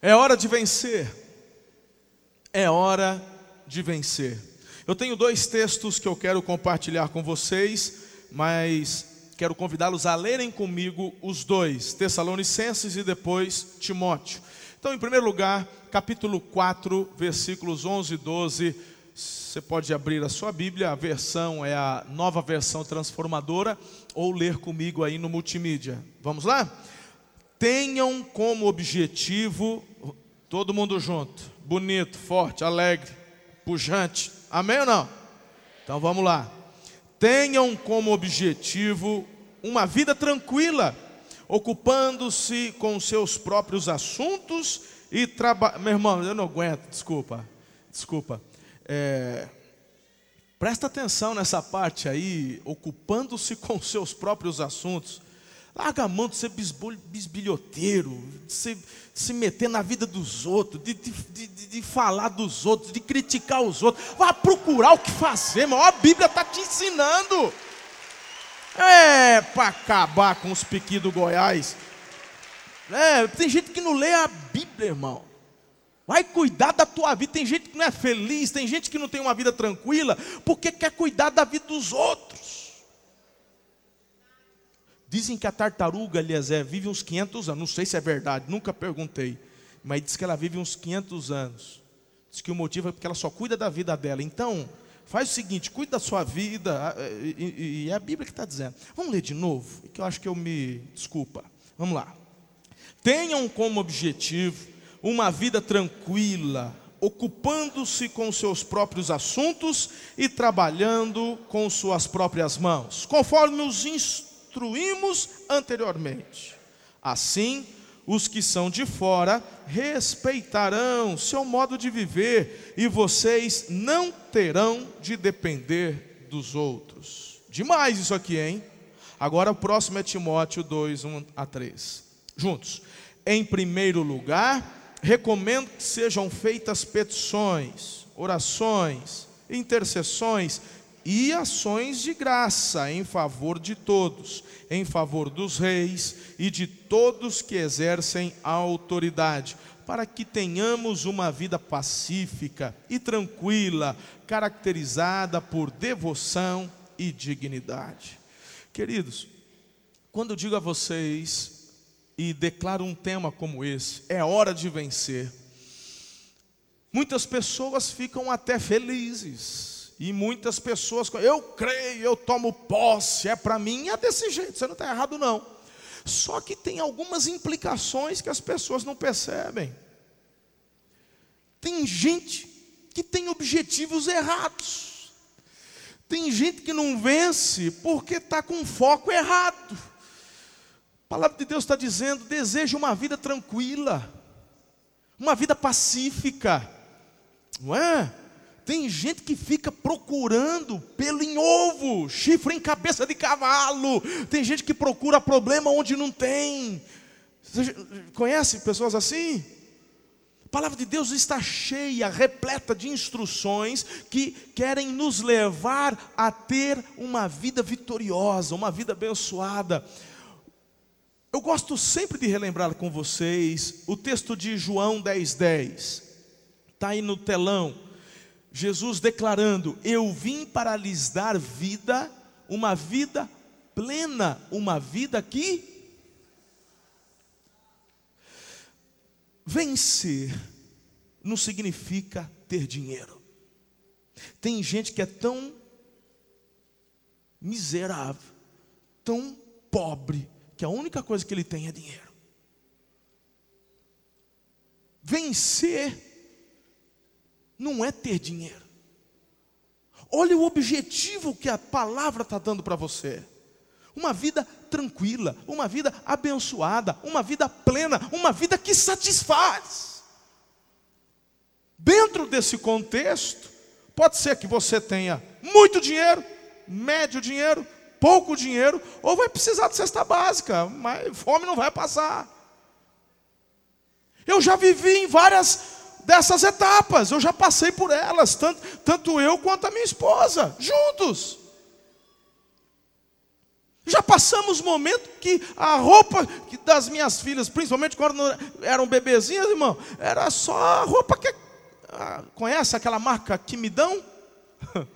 É hora de vencer. É hora de vencer. Eu tenho dois textos que eu quero compartilhar com vocês, mas quero convidá-los a lerem comigo os dois, Tessalonicenses e depois Timóteo. Então, em primeiro lugar, capítulo 4, versículos 11 e 12. Você pode abrir a sua Bíblia, a versão é a nova versão transformadora, ou ler comigo aí no multimídia. Vamos lá? Tenham como objetivo, todo mundo junto, bonito, forte, alegre, pujante, amém ou não? Então vamos lá. Tenham como objetivo uma vida tranquila, ocupando-se com seus próprios assuntos e trabalhando. Meu irmão, eu não aguento, desculpa, desculpa. É... Presta atenção nessa parte aí, ocupando-se com seus próprios assuntos. Larga a mão de ser bisbilhoteiro, de se, de se meter na vida dos outros, de, de, de, falar dos outros, de criticar os outros. Vá procurar o que fazer, irmão. A Bíblia está te ensinando. É, para acabar com os piqui do Goiás. É, tem gente que não lê a Bíblia, irmão. Vai cuidar da tua vida. Tem gente que não é feliz, tem gente que não tem uma vida tranquila, porque quer cuidar da vida dos outros. Dizem que a tartaruga, Eliezer, vive uns 500 anos. Não sei se é verdade, nunca perguntei. Mas diz que ela vive uns 500 anos. Diz que o motivo é porque ela só cuida da vida dela. Então, faz o seguinte: cuida da sua vida. E é a Bíblia que está dizendo. Vamos ler de novo, que eu acho que eu me. Desculpa. Vamos lá. Tenham como objetivo uma vida tranquila, ocupando-se com seus próprios assuntos e trabalhando com suas próprias mãos, conforme os instrumentos instruímos anteriormente. Assim, os que são de fora respeitarão seu modo de viver e vocês não terão de depender dos outros. Demais isso aqui, hein? Agora o próximo é Timóteo 2, 1 a 3. Juntos. Em primeiro lugar, recomendo que sejam feitas petições, orações, intercessões e ações de graça em favor de todos, em favor dos reis e de todos que exercem a autoridade, para que tenhamos uma vida pacífica e tranquila, caracterizada por devoção e dignidade. Queridos, quando digo a vocês e declaro um tema como esse, é hora de vencer. Muitas pessoas ficam até felizes e muitas pessoas, eu creio, eu tomo posse, é para mim, é desse jeito, você não está errado não. Só que tem algumas implicações que as pessoas não percebem. Tem gente que tem objetivos errados. Tem gente que não vence porque está com foco errado. A palavra de Deus está dizendo: deseja uma vida tranquila, uma vida pacífica, não é? Tem gente que fica procurando pelo em ovo, chifre em cabeça de cavalo. Tem gente que procura problema onde não tem. Você conhece pessoas assim? A palavra de Deus está cheia, repleta de instruções que querem nos levar a ter uma vida vitoriosa, uma vida abençoada. Eu gosto sempre de relembrar com vocês o texto de João 10,10. 10. Está aí no telão. Jesus declarando: Eu vim para lhes dar vida, uma vida plena, uma vida que. Vencer não significa ter dinheiro. Tem gente que é tão miserável, tão pobre, que a única coisa que ele tem é dinheiro. Vencer não é ter dinheiro. Olha o objetivo que a palavra está dando para você. Uma vida tranquila, uma vida abençoada, uma vida plena, uma vida que satisfaz. Dentro desse contexto, pode ser que você tenha muito dinheiro, médio dinheiro, pouco dinheiro, ou vai precisar de cesta básica, mas fome não vai passar. Eu já vivi em várias dessas etapas, eu já passei por elas, tanto, tanto eu quanto a minha esposa, juntos. Já passamos momento que a roupa das minhas filhas, principalmente quando eram bebezinhas, irmão, era só a roupa que. Ah, conhece aquela marca que me dão?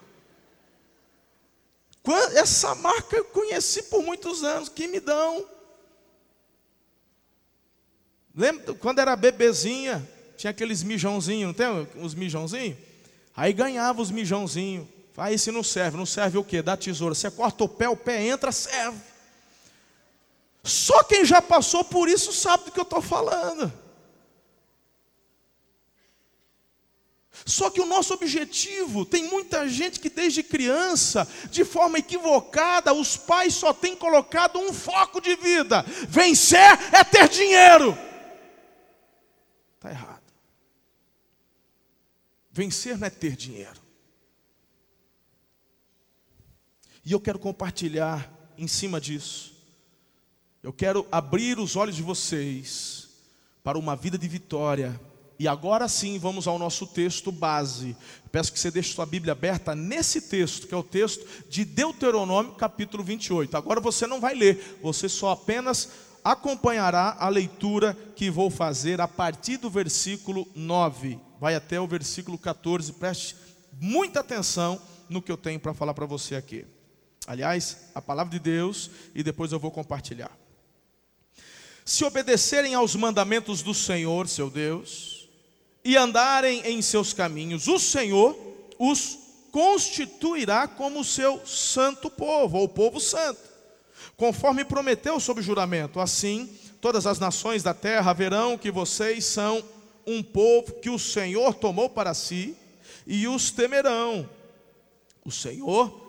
Essa marca eu conheci por muitos anos, que me dão. Lembra quando era bebezinha, tinha aqueles mijãozinhos, não tem os mijãozinhos? Aí ganhava os mijãozinhos. Aí se não serve, não serve o quê? Dá tesoura. Você corta o pé, o pé entra, serve. Só quem já passou por isso sabe do que eu estou falando. Só que o nosso objetivo, tem muita gente que desde criança, de forma equivocada, os pais só têm colocado um foco de vida: vencer é ter dinheiro. Está errado. Vencer não é ter dinheiro. E eu quero compartilhar em cima disso. Eu quero abrir os olhos de vocês para uma vida de vitória. E agora sim vamos ao nosso texto base. Peço que você deixe sua Bíblia aberta nesse texto, que é o texto de Deuteronômio, capítulo 28. Agora você não vai ler, você só apenas acompanhará a leitura que vou fazer a partir do versículo 9. Vai até o versículo 14. Preste muita atenção no que eu tenho para falar para você aqui. Aliás, a palavra de Deus e depois eu vou compartilhar. Se obedecerem aos mandamentos do Senhor, seu Deus, e andarem em seus caminhos, o Senhor os constituirá como seu santo povo, ou povo santo, conforme prometeu sob juramento. Assim, todas as nações da terra verão que vocês são um povo que o Senhor tomou para si e os temerão. O Senhor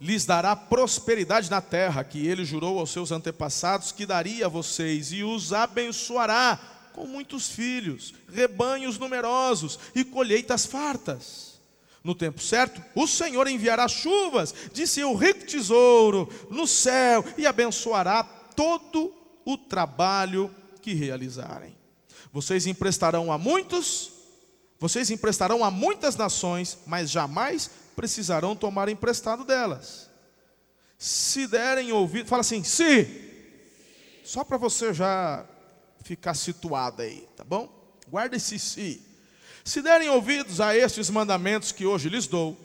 lhes dará prosperidade na terra, que ele jurou aos seus antepassados que daria a vocês, e os abençoará com muitos filhos, rebanhos numerosos e colheitas fartas. No tempo certo, o Senhor enviará chuvas de seu rico tesouro no céu e abençoará todo o trabalho que realizarem. Vocês emprestarão a muitos, vocês emprestarão a muitas nações, mas jamais precisarão tomar emprestado delas. Se derem ouvido, fala assim, se. Só para você já ficar situado aí, tá bom? Guarda esse se. Se derem ouvidos a estes mandamentos que hoje lhes dou,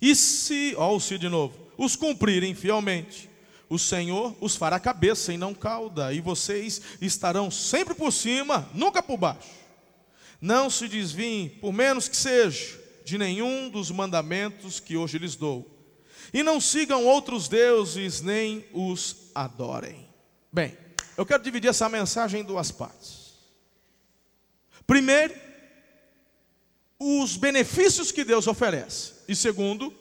e se, ó o se de novo, os cumprirem fielmente, o Senhor os fará cabeça e não cauda, e vocês estarão sempre por cima, nunca por baixo. Não se desviem, por menos que seja, de nenhum dos mandamentos que hoje lhes dou. E não sigam outros deuses, nem os adorem. Bem, eu quero dividir essa mensagem em duas partes. Primeiro, os benefícios que Deus oferece. E segundo,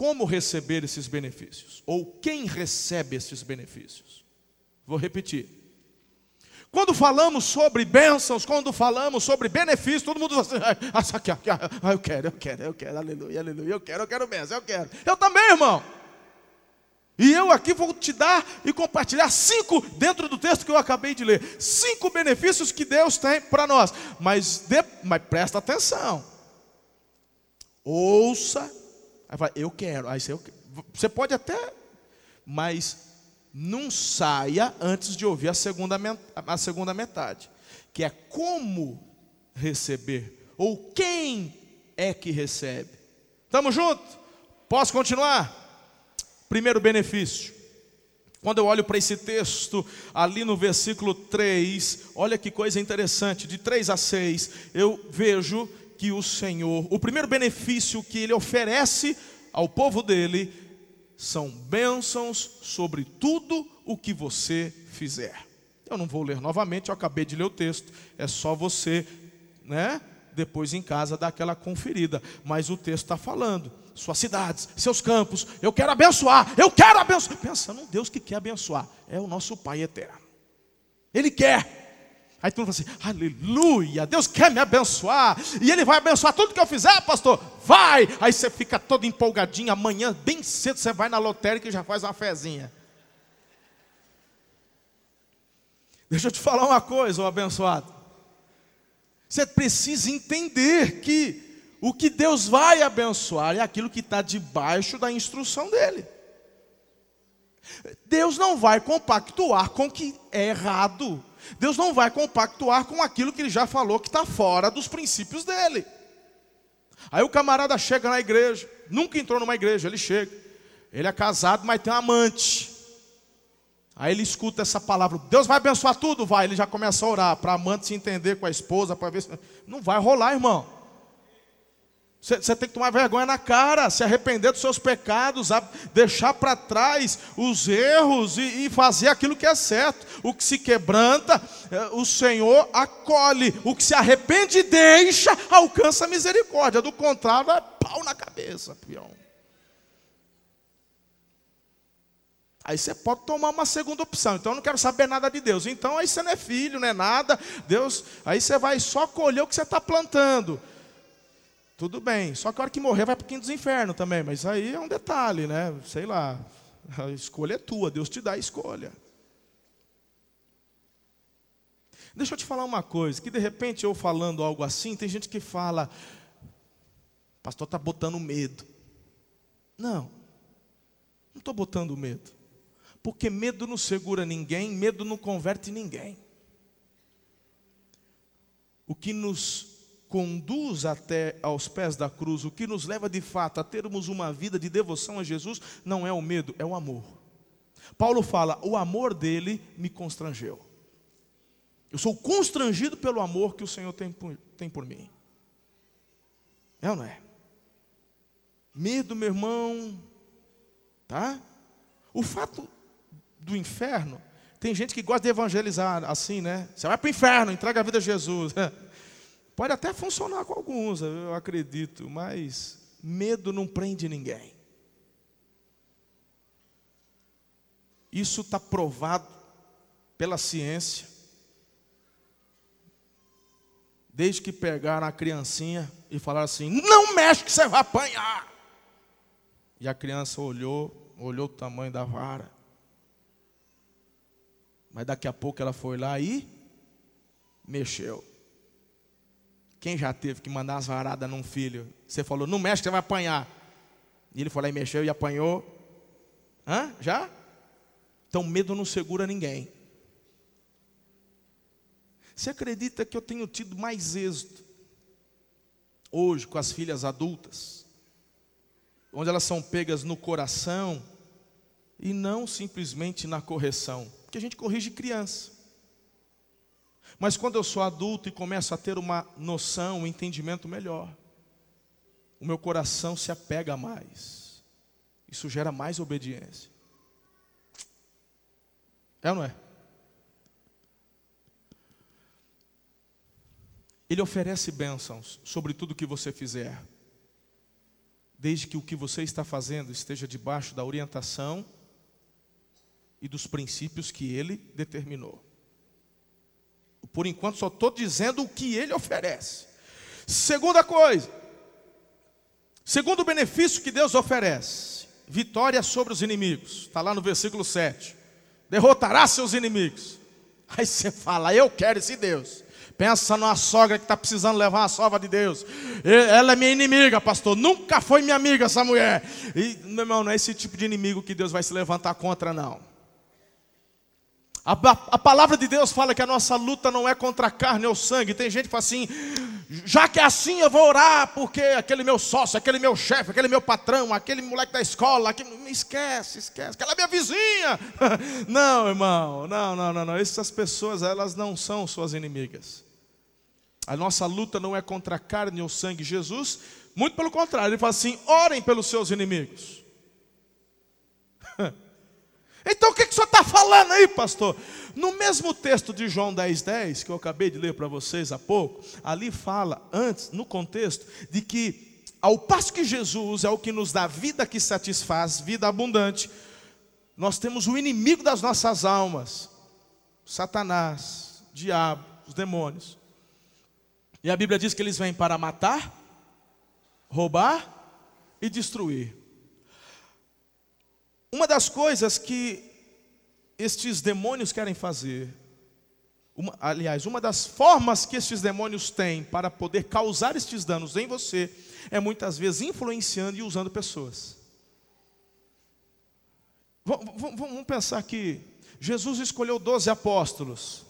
como receber esses benefícios. Ou quem recebe esses benefícios. Vou repetir. Quando falamos sobre bênçãos, quando falamos sobre benefícios, todo mundo assim, ah, eu quero, eu quero, eu quero, aleluia, aleluia, eu quero, eu quero bênção, eu quero. Eu também, irmão. E eu aqui vou te dar e compartilhar cinco, dentro do texto que eu acabei de ler, cinco benefícios que Deus tem para nós. Mas, de, mas presta atenção. Ouça. Aí fala, eu quero. Aí você, você pode até, mas não saia antes de ouvir a segunda, a segunda metade, que é como receber, ou quem é que recebe. Estamos juntos? Posso continuar? Primeiro benefício. Quando eu olho para esse texto, ali no versículo 3, olha que coisa interessante, de 3 a 6, eu vejo que o Senhor, o primeiro benefício que ele oferece ao povo dele são bênçãos sobre tudo o que você fizer. Eu não vou ler novamente, eu acabei de ler o texto, é só você, né? Depois em casa dar aquela conferida, mas o texto está falando, suas cidades, seus campos, eu quero abençoar, eu quero abençoar. Pensa num Deus que quer abençoar, é o nosso Pai eterno, Ele quer. Aí tu fala assim, aleluia, Deus quer me abençoar, e Ele vai abençoar tudo que eu fizer, pastor. Vai! Aí você fica todo empolgadinho, amanhã, bem cedo, você vai na lotérica e já faz uma fezinha. Deixa eu te falar uma coisa, o abençoado. Você precisa entender que o que Deus vai abençoar é aquilo que está debaixo da instrução dele. Deus não vai compactuar com o que é errado. Deus não vai compactuar com aquilo que ele já falou que está fora dos princípios dele. Aí o camarada chega na igreja, nunca entrou numa igreja, ele chega. Ele é casado, mas tem um amante. Aí ele escuta essa palavra, Deus vai abençoar tudo? Vai. Ele já começa a orar para a amante se entender com a esposa, para ver se. Não vai rolar, irmão. Você tem que tomar vergonha na cara, se arrepender dos seus pecados, deixar para trás os erros e, e, fazer aquilo que é certo. O que se quebranta, é, o Senhor acolhe. O que se arrepende e deixa, alcança a misericórdia. Do contrário, é pau na cabeça, pião. Aí você pode tomar uma segunda opção. Então eu não quero saber nada de Deus. Então aí você não é filho, não é nada. Deus, aí você vai só colher o que você está plantando. Tudo bem, só que a hora que morrer vai para o quinto dos infernos também, mas aí é um detalhe, né? Sei lá, a escolha é tua, Deus te dá a escolha. Deixa eu te falar uma coisa, que de repente eu falando algo assim, tem gente que fala, pastor está botando medo. Não, não estou botando medo. Porque medo não segura ninguém, medo não converte ninguém. O que nos conduz até aos pés da cruz, o que nos leva de fato a termos uma vida de devoção a Jesus, não é o medo, é o amor. Paulo fala: o amor dele me constrangeu. Eu sou constrangido pelo amor que o Senhor tem por, tem por mim. É ou não é? Medo, meu irmão, tá? O fato do inferno, tem gente que gosta de evangelizar assim, né? Você vai para o inferno, entrega a vida a Jesus. Pode até funcionar com alguns, eu acredito, mas medo não prende ninguém. Isso está provado pela ciência. Desde que pegaram a criancinha e falaram assim: não mexe que você vai apanhar. E a criança olhou, olhou o tamanho da vara. Mas daqui a pouco ela foi lá e mexeu. Quem já teve que mandar umas varadas num filho? Você falou, não mexe, você vai apanhar. E ele lá e mexeu e apanhou. Hã? Já? Então medo não segura ninguém. Você acredita que eu tenho tido mais êxito hoje com as filhas adultas? Onde elas são pegas no coração e não simplesmente na correção. Porque a gente corrige criança. Mas quando eu sou adulto e começo a ter uma noção, um entendimento melhor, o meu coração se apega mais. Isso gera mais obediência. É ou não é? Ele oferece bênçãos sobre tudo que você fizer, desde que o que você está fazendo esteja debaixo da orientação e dos princípios que ele determinou. Por enquanto, só estou dizendo o que ele oferece. Segunda coisa, segundo benefício que Deus oferece: vitória sobre os inimigos. Está lá no versículo 7. Derrotará seus inimigos. Aí você fala, eu quero esse Deus. Pensa numa sogra que está precisando levar uma sova de Deus. Ela é minha inimiga, pastor. Nunca foi minha amiga essa mulher. E, meu irmão, não é esse tipo de inimigo que Deus vai se levantar contra, não. A, a, palavra de Deus fala que a nossa luta não é contra a carne ou sangue. Tem gente que fala assim: já que é assim, eu vou orar, porque aquele meu sócio, aquele meu chefe, aquele meu patrão, aquele moleque da escola, aquele... esquece, esquece, aquela minha vizinha. Não, irmão, não, não, não, não. Essas pessoas, elas não são suas inimigas. A nossa luta não é contra a carne ou sangue. Jesus, muito pelo contrário, ele fala assim: orem pelos seus inimigos. Então o que, que o senhor está falando aí, pastor? No mesmo texto de João 10,10, 10, que eu acabei de ler para vocês há pouco, ali fala, antes, no contexto, de que ao passo que Jesus é o que nos dá vida que satisfaz, vida abundante, nós temos o inimigo das nossas almas, Satanás, diabo, os demônios. E a Bíblia diz que eles vêm para matar, roubar e destruir. Uma das coisas que estes demônios querem fazer, uma, aliás, uma das formas que estes demônios têm para poder causar estes danos em você, é muitas vezes influenciando e usando pessoas. Vamos pensar aqui. Jesus escolheu doze apóstolos.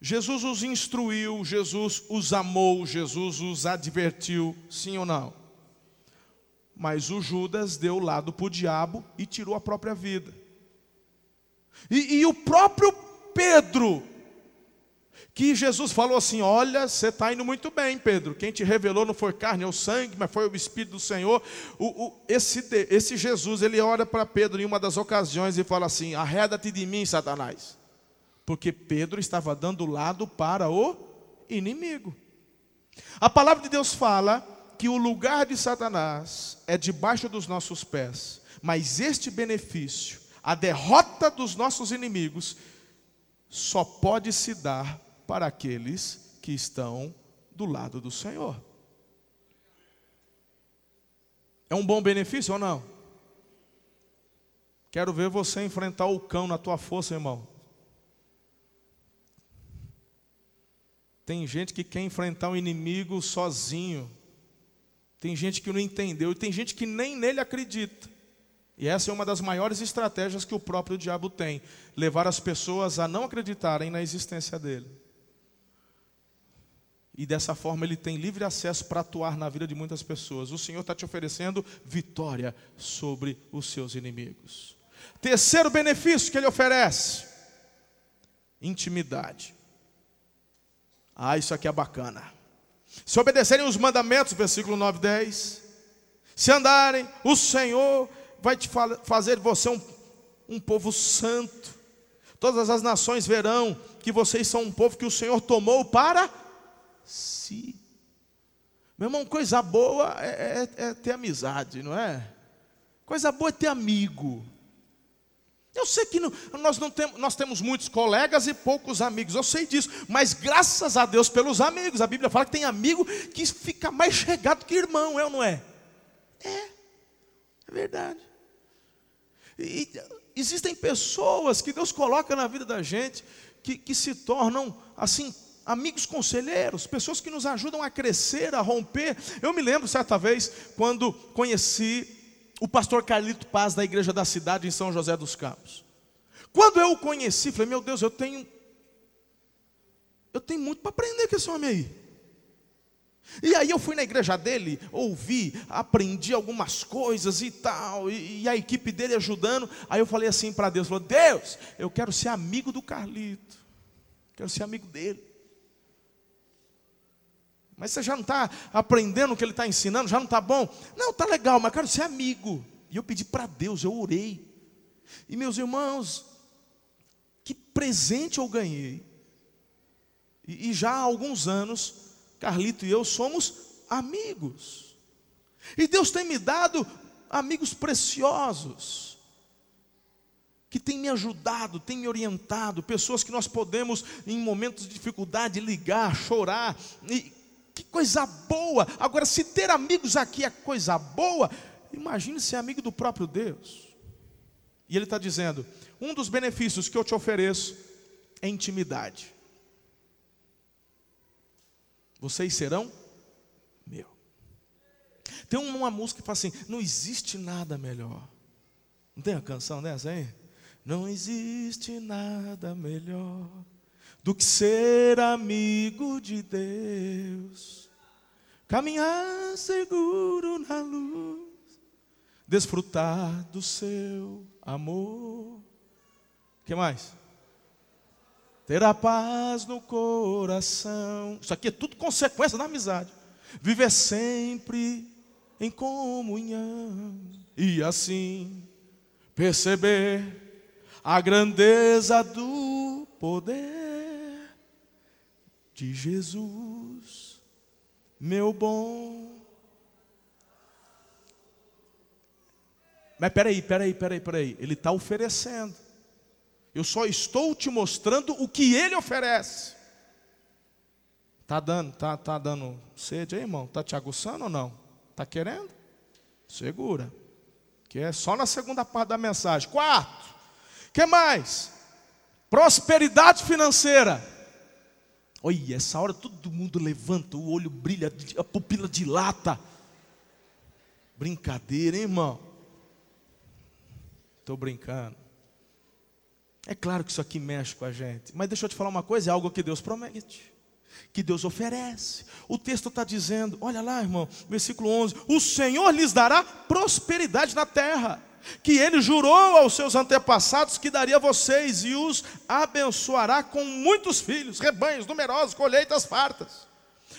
Jesus os instruiu, Jesus os amou, Jesus os advertiu, sim ou não? Mas o Judas deu o lado para o diabo e tirou a própria vida. E, e o próprio Pedro, que Jesus falou assim: Olha, você está indo muito bem, Pedro. Quem te revelou não foi carne ou sangue, mas foi o Espírito do Senhor. O, o, esse, esse Jesus, ele olha para Pedro em uma das ocasiões e fala assim: Arreda-te de mim, Satanás. Porque Pedro estava dando lado para o inimigo. A palavra de Deus fala que o lugar de Satanás é debaixo dos nossos pés, mas este benefício, a derrota dos nossos inimigos, só pode se dar para aqueles que estão do lado do Senhor. É um bom benefício ou não? Quero ver você enfrentar o cão na tua força, irmão. Tem gente que quer enfrentar o um inimigo sozinho. Tem gente que não entendeu e tem gente que nem nele acredita. E essa é uma das maiores estratégias que o próprio diabo tem: levar as pessoas a não acreditarem na existência dele. E dessa forma ele tem livre acesso para atuar na vida de muitas pessoas. O Senhor está te oferecendo vitória sobre os seus inimigos. Terceiro benefício que ele oferece: intimidade. Ah, isso aqui é bacana. Se obedecerem os mandamentos, versículo 9 e 10. Se andarem, o Senhor vai te fazer você um, um povo santo. Todas as nações verão que vocês são um povo que o Senhor tomou para si. Meu irmão, coisa boa é, é, é ter amizade, não é? Coisa boa é ter amigo. Eu sei que não, nós, não temos, nós temos muitos colegas e poucos amigos, eu sei disso, mas graças a Deus pelos amigos. A Bíblia fala que tem amigo que fica mais chegado que irmão, é ou não é? É, é verdade. E existem pessoas que Deus coloca na vida da gente que, que se tornam assim amigos conselheiros, pessoas que nos ajudam a crescer, a romper. Eu me lembro certa vez quando conheci o pastor Carlito Paz da igreja da cidade em São José dos Campos. Quando eu o conheci, falei: "Meu Deus, eu tenho eu tenho muito para aprender com esse homem aí". E aí eu fui na igreja dele, ouvi, aprendi algumas coisas e tal, e, e a equipe dele ajudando. Aí eu falei assim para Deus, falou: "Deus, eu quero ser amigo do Carlito. Quero ser amigo dele". Mas você já não está aprendendo o que ele está ensinando, já não está bom? Não, está legal, mas quero ser amigo. E eu pedi para Deus, eu orei. E meus irmãos, que presente eu ganhei. E, e já há alguns anos, Carlito e eu somos amigos. E Deus tem me dado amigos preciosos que tem me ajudado, tem me orientado, pessoas que nós podemos, em momentos de dificuldade, ligar, chorar, e que coisa boa! Agora, se ter amigos aqui é coisa boa, imagine ser amigo do próprio Deus. E ele está dizendo: um dos benefícios que eu te ofereço é intimidade. Vocês serão meu. Tem uma música que fala assim: não existe nada melhor. Não tem a canção dessa aí? Não existe nada melhor do que ser amigo de Deus, caminhar seguro na luz, desfrutar do seu amor. que mais? Ter a paz no coração. Isso aqui é tudo consequência da amizade. Viver sempre em comunhão e assim perceber a grandeza do poder de Jesus, meu bom. Mas peraí, peraí, peraí, peraí. Ele está oferecendo. Eu só estou te mostrando o que ele oferece. Tá dando, tá, tá dando sede aí, irmão? Tá te aguçando ou não? Tá querendo? Segura. Que é só na segunda parte da mensagem. Quarto. Que mais? Prosperidade financeira. Olha, essa hora todo mundo levanta, o olho brilha, a pupila dilata. Brincadeira, hein, irmão? estou brincando. É claro que isso aqui mexe com a gente, mas deixa eu te falar uma coisa: é algo que Deus promete, que Deus oferece. O texto está dizendo, olha lá, irmão, versículo 11: O Senhor lhes dará prosperidade na terra, que Ele jurou aos seus antepassados que daria a vocês, e os abençoará com muitos filhos, rebanhos numerosos, colheitas fartas.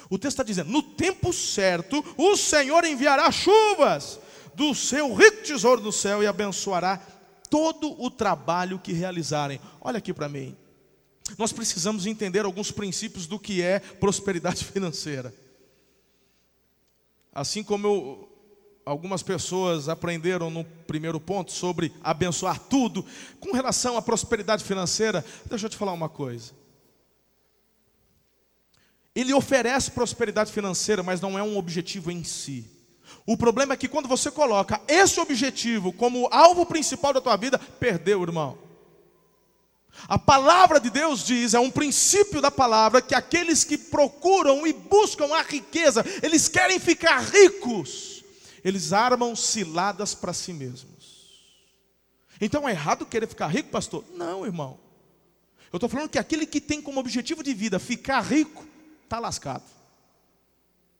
O texto está dizendo: no tempo certo, o Senhor enviará chuvas do seu rico tesouro do céu e abençoará todo o trabalho que realizarem. Olha aqui para mim. Nós precisamos entender alguns princípios do que é prosperidade financeira. Assim como eu, algumas pessoas aprenderam no primeiro ponto sobre abençoar tudo, com relação à prosperidade financeira, deixa eu te falar uma coisa. Ele oferece prosperidade financeira, mas não é um objetivo em si. O problema é que quando você coloca esse objetivo como alvo principal da tua vida, perdeu, irmão. A palavra de Deus diz, é um princípio da palavra, que aqueles que procuram e buscam a riqueza, eles querem ficar ricos, eles armam ciladas para si mesmos. Então é errado querer ficar rico, pastor? Não, irmão. Eu estou falando que aquele que tem como objetivo de vida ficar rico, está lascado.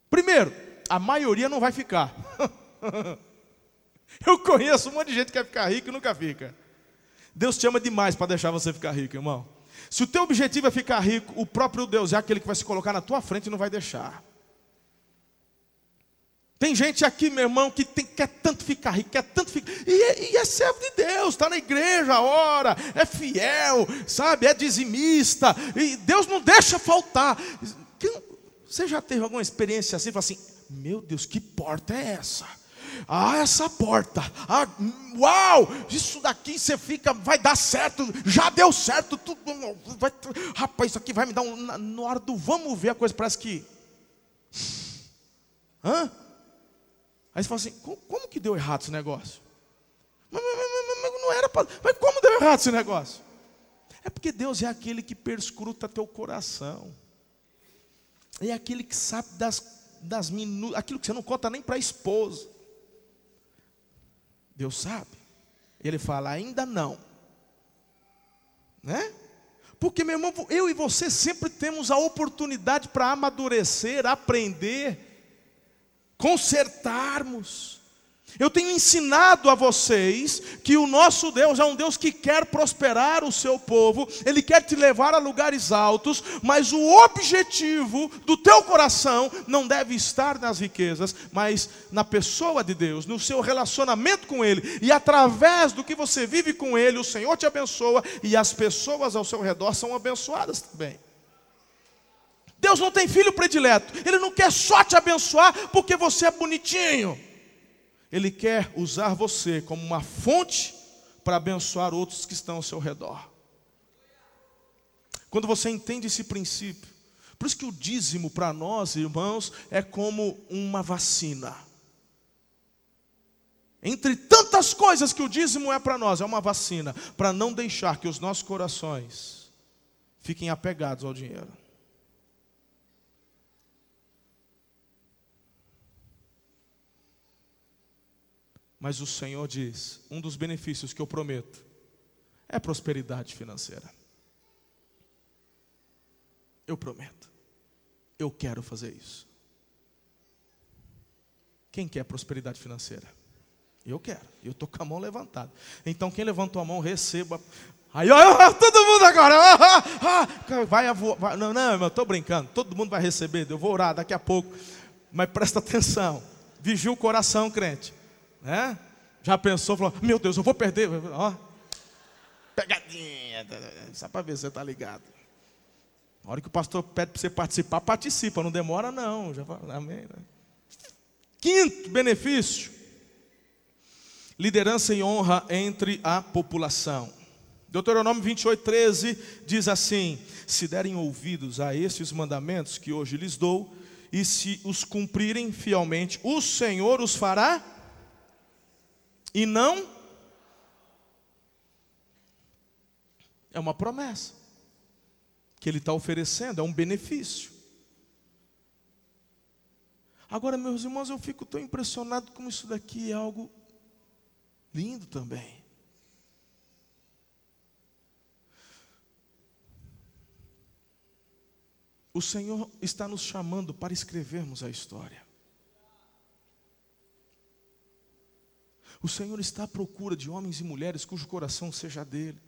Primeiro, a maioria não vai ficar. Eu conheço um monte de gente que quer ficar rico e nunca fica. Deus te ama demais para deixar você ficar rico, irmão. Se o teu objetivo é ficar rico, o próprio Deus é aquele que vai se colocar na tua frente e não vai deixar. Tem gente aqui, meu irmão, que tem, quer tanto ficar rico, quer tanto ficar. E, e é servo de Deus, está na igreja, ora, é fiel, sabe, é dizimista. E Deus não deixa faltar. Você já teve alguma experiência assim? Fala assim, meu Deus, que porta é essa? Ah, essa porta. Ah, uau! Isso daqui você fica, vai dar certo. Já deu certo. Tudo, vai, rapaz, isso aqui vai me dar um. Na, na hora do vamos ver, a coisa parece que. Hã? Aí você fala assim: como, como que deu errado esse negócio? Mas, mas, mas, mas não era para. Mas como deu errado esse negócio? É porque Deus é aquele que perscruta teu coração. É aquele que sabe das das aquilo que você não conta nem para a esposa. Deus sabe. Ele fala, ainda não. Né? Porque, meu irmão, eu e você sempre temos a oportunidade para amadurecer, aprender, consertarmos. Eu tenho ensinado a vocês que o nosso Deus é um Deus que quer prosperar o seu povo, ele quer te levar a lugares altos, mas o objetivo do teu coração não deve estar nas riquezas, mas na pessoa de Deus, no seu relacionamento com Ele, e através do que você vive com Ele, o Senhor te abençoa e as pessoas ao seu redor são abençoadas também. Deus não tem filho predileto, Ele não quer só te abençoar porque você é bonitinho. Ele quer usar você como uma fonte para abençoar outros que estão ao seu redor. Quando você entende esse princípio, por isso que o dízimo para nós, irmãos, é como uma vacina. Entre tantas coisas que o dízimo é para nós, é uma vacina para não deixar que os nossos corações fiquem apegados ao dinheiro. Mas o Senhor diz: um dos benefícios que eu prometo é prosperidade financeira. Eu prometo. Eu quero fazer isso. Quem quer prosperidade financeira? Eu quero. Eu estou com a mão levantada. Então, quem levantou a mão, receba. Aí, ó, todo mundo agora. vai, vai, não, não, eu estou brincando. Todo mundo vai receber. Eu vou orar daqui a pouco. Mas presta atenção. Vigia o coração, crente. Né? Já pensou, falou, meu Deus, eu vou perder. Ó, pegadinha, só para ver se você está ligado. Na hora que o pastor pede para você participar, participa, não demora não. Já fala, amém. Né? Quinto benefício: liderança e honra entre a população. Deuteronômio 28, 13 diz assim: Se derem ouvidos a estes mandamentos que hoje lhes dou, e se os cumprirem fielmente, o Senhor os fará e não. É uma promessa que ele está oferecendo, é um benefício. Agora, meus irmãos, eu fico tão impressionado como isso daqui é algo lindo também. O Senhor está nos chamando para escrevermos a história. O Senhor está à procura de homens e mulheres cujo coração seja dele,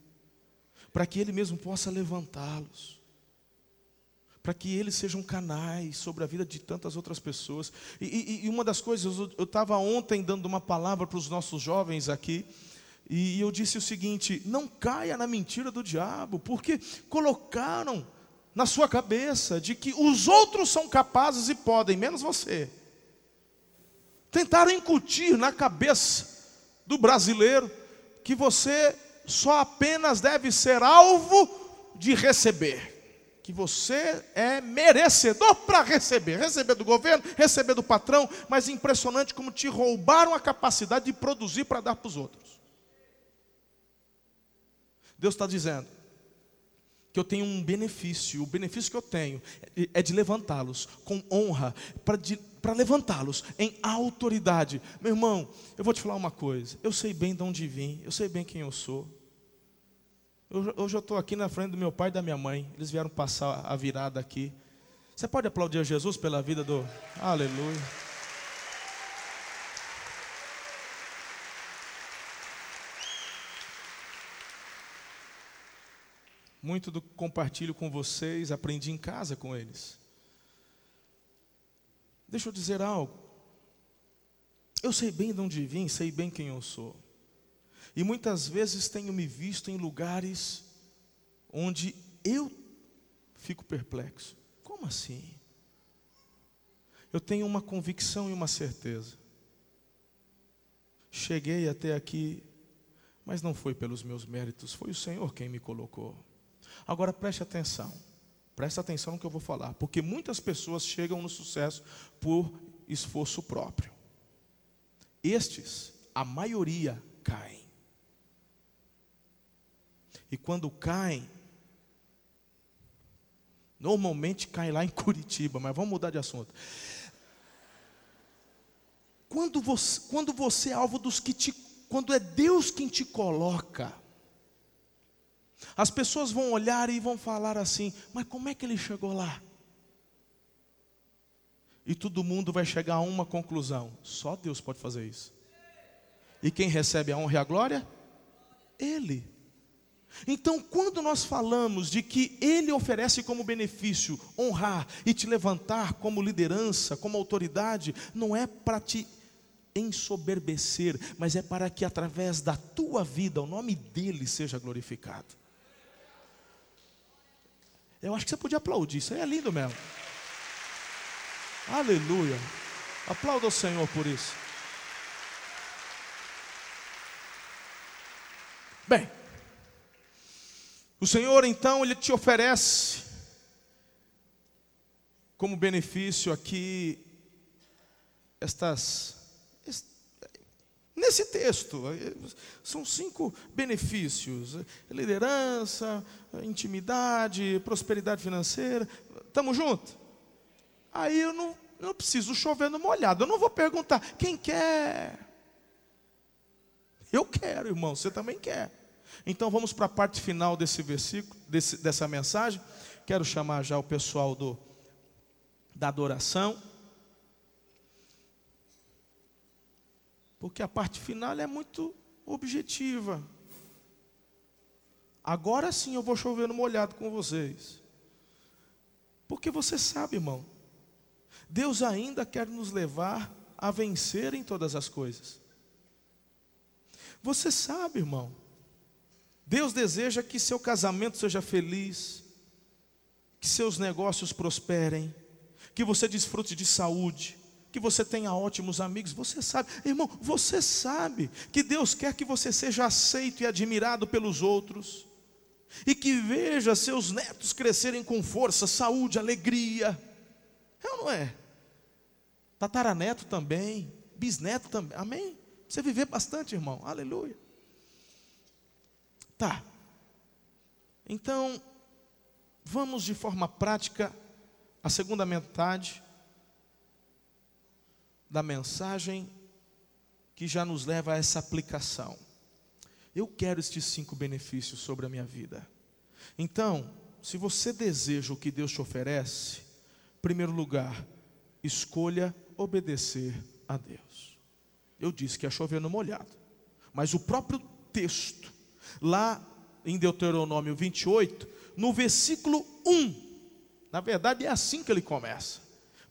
para que Ele mesmo possa levantá-los, para que eles sejam canais sobre a vida de tantas outras pessoas. E, e, e uma das coisas, eu estava ontem dando uma palavra para os nossos jovens aqui, e eu disse o seguinte: não caia na mentira do diabo, porque colocaram na sua cabeça de que os outros são capazes e podem, menos você. Tentaram incutir na cabeça do brasileiro que você só apenas deve ser alvo de receber. Que você é merecedor para receber, receber do governo, receber do patrão, mas impressionante como te roubaram a capacidade de produzir para dar para os outros. Deus está dizendo que eu tenho um benefício, o benefício que eu tenho é de levantá-los com honra, para levantá-los em autoridade. Meu irmão, eu vou te falar uma coisa. Eu sei bem de onde vim, eu sei bem quem eu sou. Eu, hoje eu estou aqui na frente do meu pai e da minha mãe. Eles vieram passar a virada aqui. Você pode aplaudir a Jesus pela vida do. Aleluia. Muito do que compartilho com vocês, aprendi em casa com eles. Deixa eu dizer algo. Eu sei bem de onde vim, sei bem quem eu sou. E muitas vezes tenho me visto em lugares onde eu fico perplexo. Como assim? Eu tenho uma convicção e uma certeza. Cheguei até aqui, mas não foi pelos meus méritos, foi o Senhor quem me colocou. Agora preste atenção. Presta atenção no que eu vou falar, porque muitas pessoas chegam no sucesso por esforço próprio. Estes, a maioria, caem. E quando caem, normalmente caem lá em Curitiba, mas vamos mudar de assunto. Quando você, quando você é alvo dos que te. Quando é Deus quem te coloca, as pessoas vão olhar e vão falar assim: mas como é que ele chegou lá? E todo mundo vai chegar a uma conclusão: só Deus pode fazer isso. E quem recebe a honra e a glória? Ele. Então, quando nós falamos de que Ele oferece como benefício honrar e te levantar como liderança, como autoridade, não é para te ensoberbecer, mas é para que através da tua vida o nome dele seja glorificado. Eu acho que você podia aplaudir, isso aí é lindo mesmo. Aleluia. Aplauda o Senhor por isso. Bem, o Senhor então, Ele te oferece como benefício aqui estas Nesse texto, eh, são cinco benefícios: liderança, intimidade, prosperidade financeira. Estamos juntos? Aí eu não, não preciso chover no molhado. Eu não vou perguntar quem quer. Eu quero, irmão, você também quer. Então vamos para a parte final desse versículo, desse, dessa mensagem. Quero chamar já o pessoal do, da adoração. Porque a parte final é muito objetiva. Agora sim eu vou chover no molhado com vocês. Porque você sabe, irmão, Deus ainda quer nos levar a vencer em todas as coisas. Você sabe, irmão, Deus deseja que seu casamento seja feliz, que seus negócios prosperem, que você desfrute de saúde, que você tenha ótimos amigos, você sabe, irmão, você sabe que Deus quer que você seja aceito e admirado pelos outros, e que veja seus netos crescerem com força, saúde, alegria. É ou não é? Tataraneto também, bisneto também, amém? Você viver bastante, irmão, aleluia. Tá, então, vamos de forma prática, a segunda metade da mensagem que já nos leva a essa aplicação. Eu quero estes cinco benefícios sobre a minha vida. Então, se você deseja o que Deus te oferece, em primeiro lugar, escolha obedecer a Deus. Eu disse que é chover no molhado, mas o próprio texto, lá em Deuteronômio 28, no versículo 1, na verdade é assim que ele começa,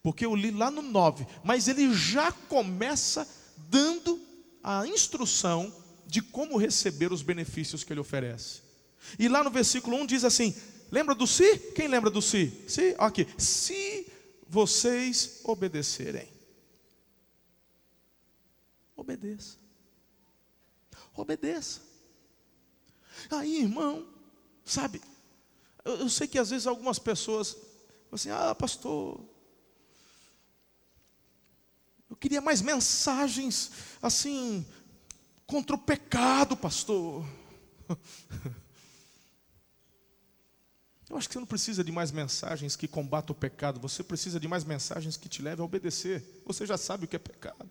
porque eu li lá no 9, mas ele já começa dando a instrução de como receber os benefícios que ele oferece. E lá no versículo 1 diz assim: Lembra do se? Quem lembra do se? Se, aqui. Se vocês obedecerem. Obedeça. Obedeça. Aí, irmão, sabe, eu, eu sei que às vezes algumas pessoas assim, ah, pastor, eu queria mais mensagens assim contra o pecado, pastor. Eu acho que você não precisa de mais mensagens que combatam o pecado, você precisa de mais mensagens que te levem a obedecer. Você já sabe o que é pecado.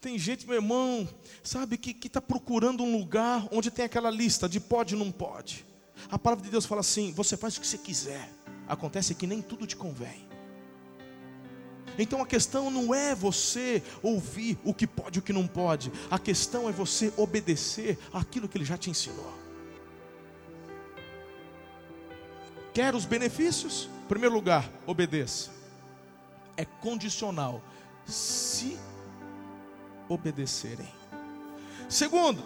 Tem gente, meu irmão, sabe, que está procurando um lugar onde tem aquela lista de pode e não pode. A palavra de Deus fala assim: você faz o que você quiser. Acontece que nem tudo te convém. Então a questão não é você ouvir o que pode e o que não pode. A questão é você obedecer aquilo que ele já te ensinou. Quer os benefícios? Em primeiro lugar, obedeça. É condicional. Se obedecerem. Segundo,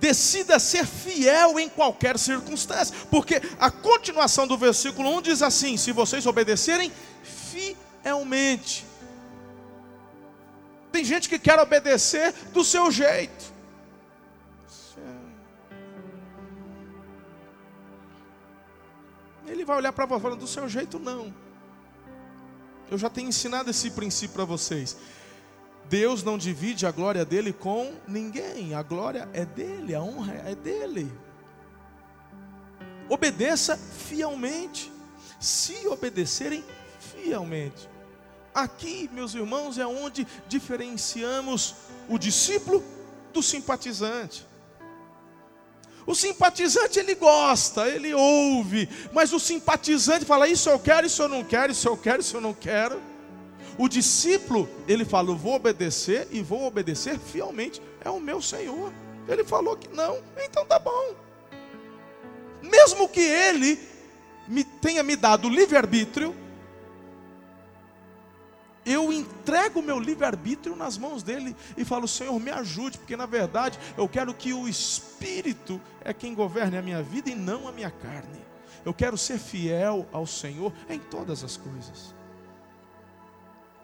decida ser fiel em qualquer circunstância, porque a continuação do versículo 1 diz assim: se vocês obedecerem fielmente. Tem gente que quer obedecer do seu jeito. Ele vai olhar para você falando, do seu jeito não. Eu já tenho ensinado esse princípio para vocês. Deus não divide a glória dele com ninguém. A glória é dele, a honra é dele. Obedeça fielmente. Se obedecerem fielmente. Aqui, meus irmãos, é onde diferenciamos o discípulo do simpatizante. O simpatizante ele gosta, ele ouve, mas o simpatizante fala: Isso eu quero, isso eu não quero, isso eu quero, isso eu não quero. O discípulo, ele fala: vou obedecer e vou obedecer fielmente, é o meu Senhor. Ele falou que não, então tá bom. Mesmo que ele me tenha me dado livre-arbítrio, eu entrego o meu livre-arbítrio nas mãos dele e falo, Senhor, me ajude, porque na verdade eu quero que o Espírito é quem governe a minha vida e não a minha carne. Eu quero ser fiel ao Senhor em todas as coisas.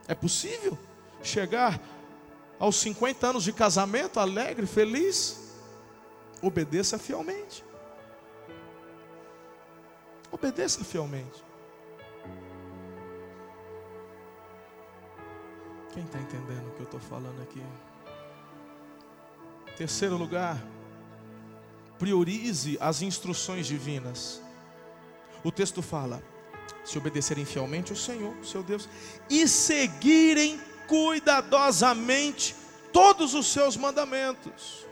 É possível chegar aos 50 anos de casamento alegre, feliz? Obedeça fielmente. Obedeça fielmente. Quem está entendendo o que eu estou falando aqui? Terceiro lugar, priorize as instruções divinas. O texto fala: se obedecerem fielmente ao Senhor, seu Deus, e seguirem cuidadosamente todos os seus mandamentos.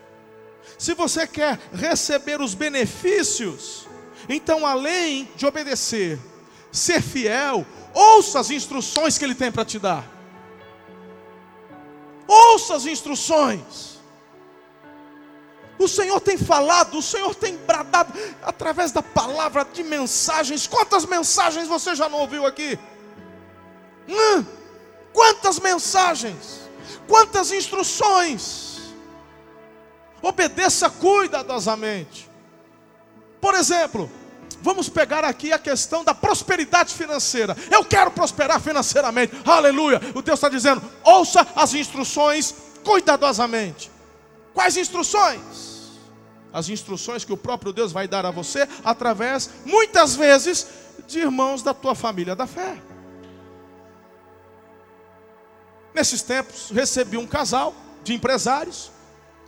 Se você quer receber os benefícios, então além de obedecer, ser fiel, ouça as instruções que Ele tem para te dar. Ouça as instruções. O Senhor tem falado, o Senhor tem bradado através da palavra de mensagens. Quantas mensagens você já não ouviu aqui? Hum, quantas mensagens? Quantas instruções? Obedeça cuidadosamente. Por exemplo, Vamos pegar aqui a questão da prosperidade financeira. Eu quero prosperar financeiramente. Aleluia. O Deus está dizendo: ouça as instruções cuidadosamente. Quais instruções? As instruções que o próprio Deus vai dar a você através, muitas vezes, de irmãos da tua família da fé. Nesses tempos, recebi um casal de empresários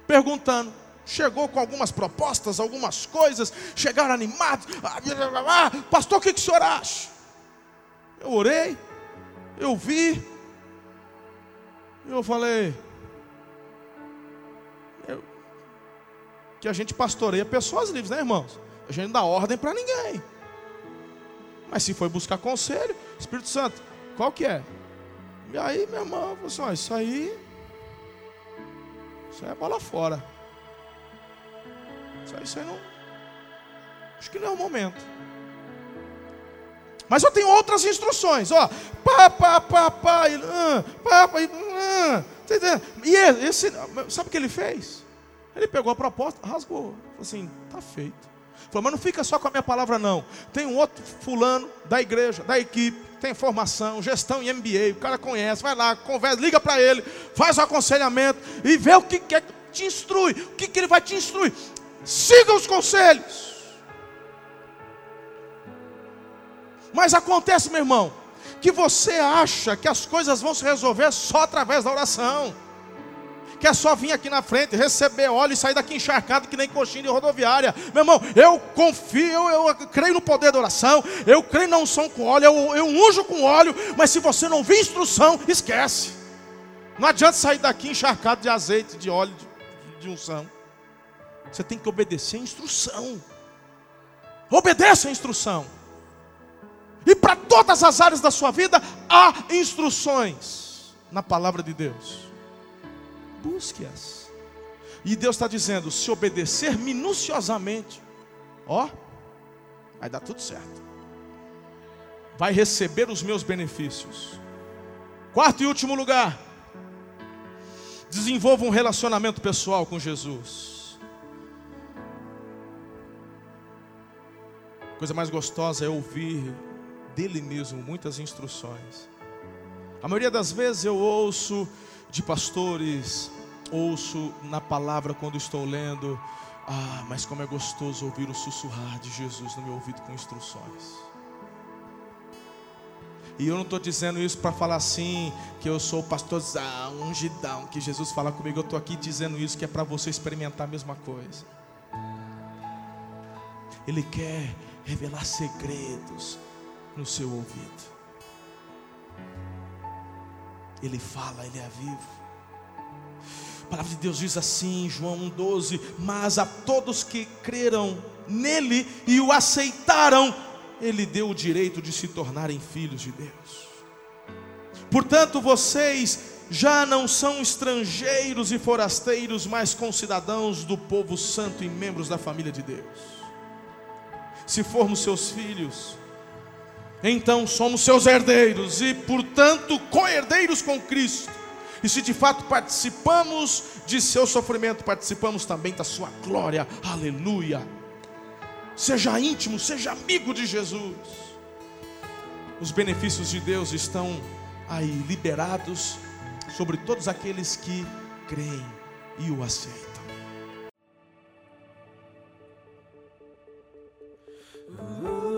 perguntando: chegou com algumas propostas, algumas coisas, chegaram animados. Ah, pastor, o que, que o senhor acha? Eu orei, eu vi, eu falei, eu, que a gente pastoreia pessoas livres, né, irmãos? A gente não dá ordem para ninguém. Mas se foi buscar conselho, Espírito Santo, qual que é? E aí, meu irmão, assim, ó, isso aí, isso aí é bola fora. Isso aí, isso aí não, acho que não é o momento. Mas eu tenho outras instruções, ó, pá, pá, pá, pá, e, uh, pá, pá, e, uh, e esse, sabe o que ele fez? Ele pegou a proposta, rasgou, falou assim, tá feito. Falou, mas não fica só com a minha palavra, não. Tem um outro fulano da igreja, da equipe, tem formação, gestão em MBA, o cara conhece, vai lá, conversa, liga para ele, faz o aconselhamento e vê o que quer, te instrui, o que, que ele vai te instruir. Siga os conselhos. Mas acontece, meu irmão, que você acha que as coisas vão se resolver só através da oração que é só vir aqui na frente, receber óleo e sair daqui encharcado que nem coxinha de rodoviária. Meu irmão, eu confio, eu, eu creio no poder da oração, eu creio na unção com óleo, eu, eu unjo com óleo, mas se você não vir instrução, esquece. Não adianta sair daqui encharcado de azeite, de óleo, de, de unção. Você tem que obedecer a instrução. Obedeça a instrução. E para todas as áreas da sua vida há instruções na palavra de Deus busque-as. E Deus está dizendo: se obedecer minuciosamente, ó, vai dar tudo certo. Vai receber os meus benefícios. Quarto e último lugar, desenvolva um relacionamento pessoal com Jesus. Coisa mais gostosa é ouvir dele mesmo muitas instruções. A maioria das vezes eu ouço de pastores, ouço na palavra quando estou lendo. Ah, mas como é gostoso ouvir o sussurrar de Jesus no meu ouvido com instruções. E eu não estou dizendo isso para falar assim, que eu sou pastorzão, ungidão, que Jesus fala comigo. Eu estou aqui dizendo isso, que é para você experimentar a mesma coisa. Ele quer revelar segredos no seu ouvido. Ele fala, ele é vivo. A palavra de Deus diz assim, João 1,12: Mas a todos que creram nele e o aceitaram, ele deu o direito de se tornarem filhos de Deus. Portanto, vocês já não são estrangeiros e forasteiros, mas concidadãos do povo santo e membros da família de Deus. Se formos seus filhos, então somos seus herdeiros e, portanto, co-herdeiros com Cristo. E se de fato participamos de seu sofrimento, participamos também da sua glória. Aleluia. Seja íntimo, seja amigo de Jesus. Os benefícios de Deus estão aí liberados sobre todos aqueles que creem e o aceitam. Ooh.